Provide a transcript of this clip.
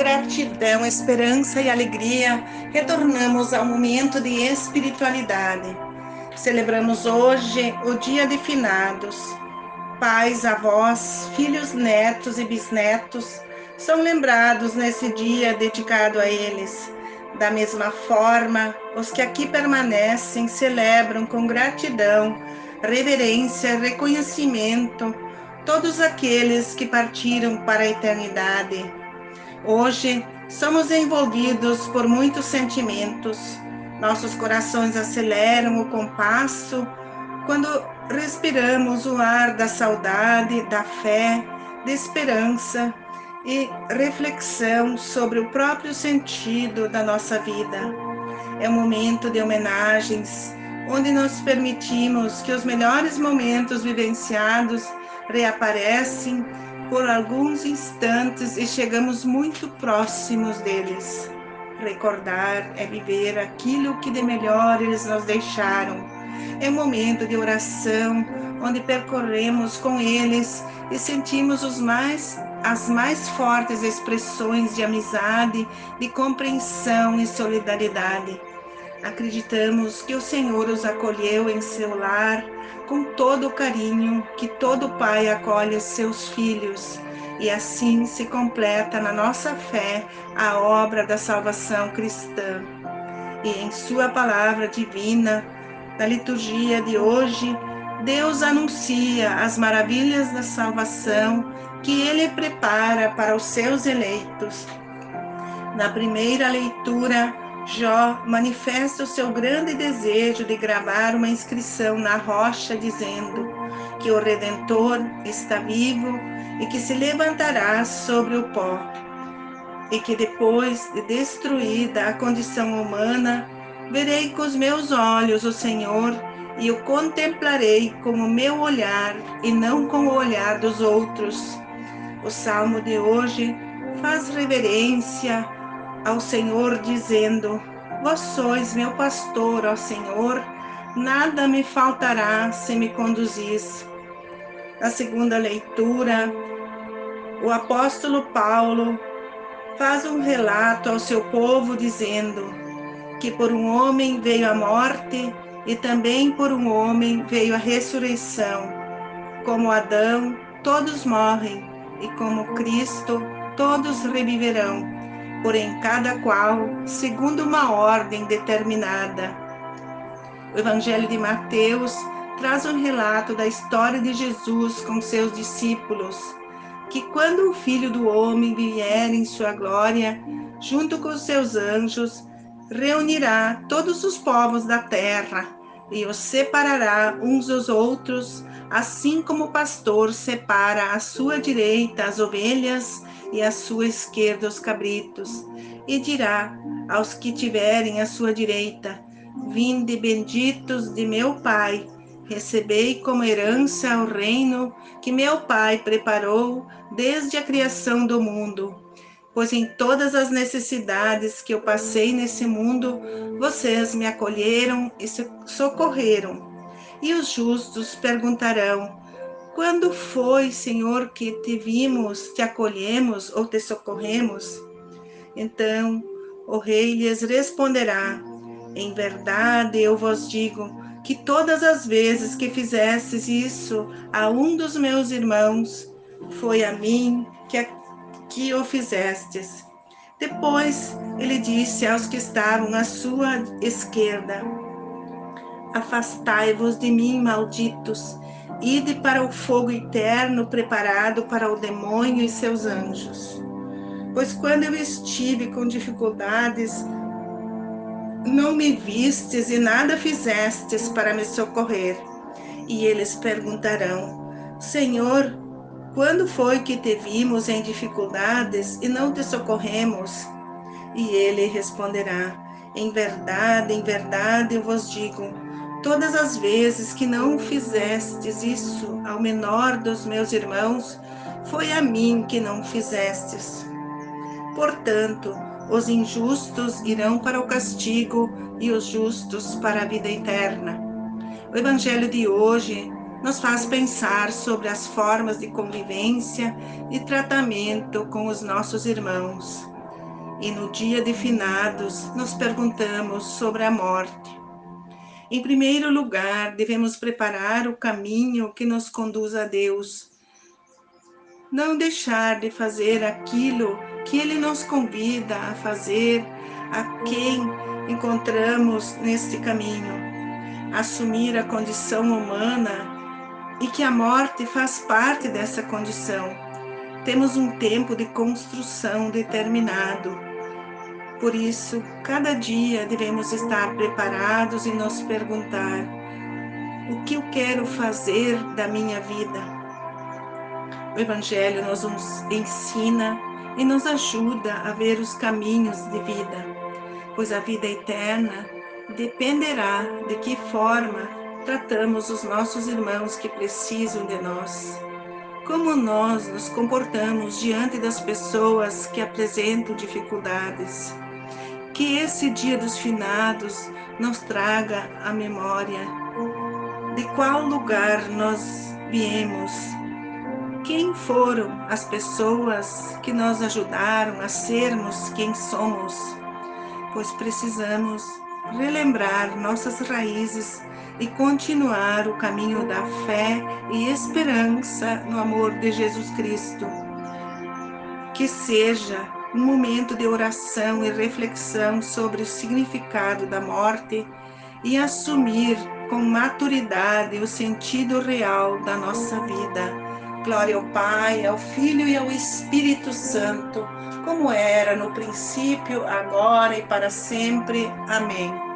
gratidão, esperança e alegria, retornamos ao momento de espiritualidade. Celebramos hoje o Dia de Finados. Pais, avós, filhos, netos e bisnetos são lembrados nesse dia dedicado a eles. Da mesma forma, os que aqui permanecem celebram com gratidão, reverência, reconhecimento todos aqueles que partiram para a eternidade Hoje somos envolvidos por muitos sentimentos. Nossos corações aceleram o compasso quando respiramos o ar da saudade, da fé, da esperança e reflexão sobre o próprio sentido da nossa vida. É um momento de homenagens, onde nos permitimos que os melhores momentos vivenciados reaparecem por alguns instantes e chegamos muito próximos deles. Recordar é viver aquilo que de melhor eles nos deixaram. É um momento de oração onde percorremos com eles e sentimos os mais as mais fortes expressões de amizade, de compreensão e solidariedade. Acreditamos que o Senhor os acolheu em seu lar com todo o carinho que todo pai acolhe seus filhos, e assim se completa na nossa fé a obra da salvação cristã. E em Sua palavra divina, na liturgia de hoje, Deus anuncia as maravilhas da salvação que Ele prepara para os seus eleitos. Na primeira leitura, Jó manifesta o seu grande desejo de gravar uma inscrição na rocha, dizendo que o Redentor está vivo e que se levantará sobre o pó, e que depois de destruída a condição humana, verei com os meus olhos o Senhor e o contemplarei com o meu olhar e não com o olhar dos outros. O salmo de hoje faz reverência ao Senhor, dizendo: Vós sois meu pastor, ó Senhor, nada me faltará se me conduzis. Na segunda leitura, o apóstolo Paulo faz um relato ao seu povo dizendo que por um homem veio a morte e também por um homem veio a ressurreição. Como Adão, todos morrem, e como Cristo, todos reviverão porém cada qual segundo uma ordem determinada. O Evangelho de Mateus traz um relato da história de Jesus com seus discípulos, que quando o Filho do Homem vier em sua glória, junto com seus anjos, reunirá todos os povos da terra e os separará uns dos outros, assim como o pastor separa à sua direita as ovelhas e à sua esquerda os cabritos, e dirá aos que tiverem à sua direita: Vinde benditos de meu Pai, recebei como herança o reino que meu Pai preparou desde a criação do mundo. Pois em todas as necessidades que eu passei nesse mundo, vocês me acolheram e socorreram. E os justos perguntarão: quando foi, Senhor, que te vimos, te acolhemos ou te socorremos? Então o rei lhes responderá: Em verdade eu vos digo que todas as vezes que fizestes isso a um dos meus irmãos, foi a mim que, que o fizestes. Depois ele disse aos que estavam à sua esquerda: Afastai-vos de mim, malditos Ide para o fogo eterno preparado para o demônio e seus anjos. Pois quando eu estive com dificuldades, não me vistes e nada fizestes para me socorrer. E eles perguntarão: Senhor, quando foi que te vimos em dificuldades e não te socorremos? E ele responderá: Em verdade, em verdade eu vos digo, Todas as vezes que não fizestes isso ao menor dos meus irmãos, foi a mim que não fizestes. Portanto, os injustos irão para o castigo e os justos para a vida eterna. O Evangelho de hoje nos faz pensar sobre as formas de convivência e tratamento com os nossos irmãos. e no dia de finados nos perguntamos sobre a morte. Em primeiro lugar, devemos preparar o caminho que nos conduz a Deus. Não deixar de fazer aquilo que Ele nos convida a fazer a quem encontramos neste caminho. Assumir a condição humana e que a morte faz parte dessa condição. Temos um tempo de construção determinado. Por isso, cada dia devemos estar preparados e nos perguntar: o que eu quero fazer da minha vida? O Evangelho nos ensina e nos ajuda a ver os caminhos de vida, pois a vida eterna dependerá de que forma tratamos os nossos irmãos que precisam de nós? Como nós nos comportamos diante das pessoas que apresentam dificuldades? Que esse dia dos finados nos traga a memória de qual lugar nós viemos, quem foram as pessoas que nos ajudaram a sermos quem somos, pois precisamos relembrar nossas raízes e continuar o caminho da fé e esperança no amor de Jesus Cristo. Que seja um momento de oração e reflexão sobre o significado da morte e assumir com maturidade o sentido real da nossa vida. Glória ao Pai, ao Filho e ao Espírito Santo, como era no princípio, agora e para sempre. Amém.